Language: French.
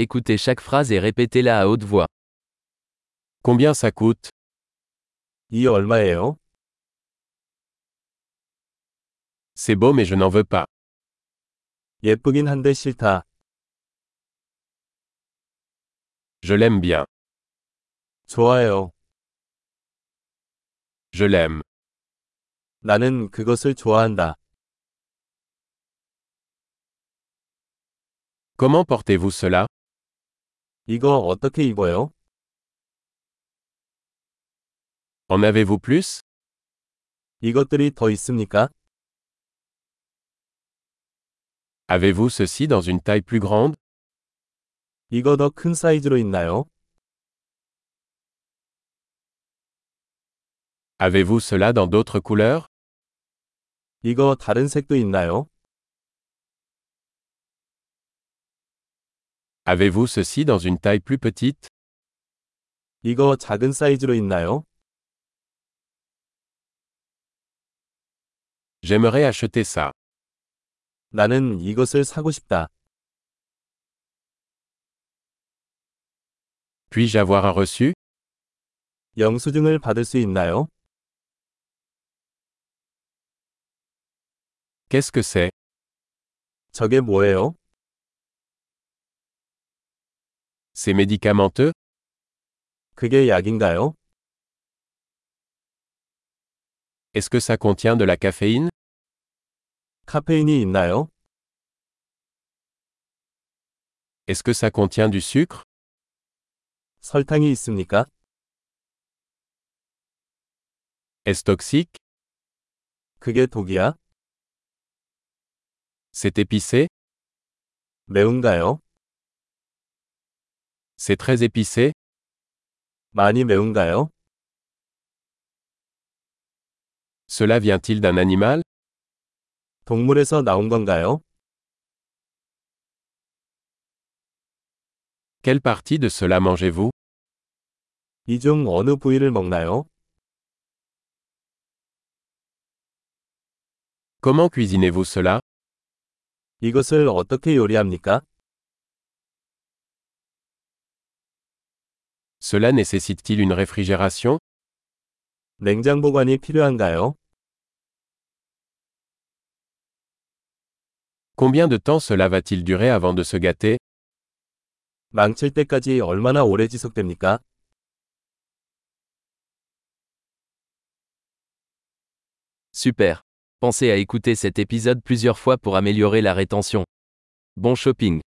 Écoutez chaque phrase et répétez-la à haute voix. Combien ça coûte 이 얼마예요? C'est beau mais je n'en veux pas. 예쁘긴 한데 싫다. Je l'aime bien. 좋아요. Je l'aime. 나는 그것을 좋아한다. Comment portez-vous cela 이거 어떻게 입어요? En avez-vous plus 이것들이 더 있습니까? Avez-vous ceci dans une taille plus grande 이거 더 큰 사이즈로 있나요? Avez-vous cela dans d'autres couleurs 이거 다른 색도 있나요? Avez-vous ceci dans une taille plus petite 이거 작은 사이즈로 있나요? J'aimerais acheter ça. 나는 이것을 사고 싶다. Puis-je avoir un reçu 영수증을 받을 수 있나요? Qu'est-ce que c'est 저게 뭐예요? C'est médicamenteux 그게 약인가요? Est-ce que ça contient de la caféine 카페인이 있나요? Est-ce que ça contient du sucre 설탕이 있습니까? Est-ce toxique 그게 독이야? C'est épicé 매운가요? C'est très épicé 많이 매운가요? Cela vient-il d'un animal 동물에서 나온 건가요? Quelle partie de cela mangez-vous 이 중 어느 부위를 먹나요? Comment cuisinez-vous cela 이것을 어떻게 요리합니까? Cela nécessite-t-il une réfrigération 냉장 보관이 필요한가요? Combien de temps cela va-t-il durer avant de se gâter 망칠 때까지 얼마나 오래 지속됩니까? Super. Pensez à écouter cet épisode plusieurs fois pour améliorer la rétention. Bon shopping.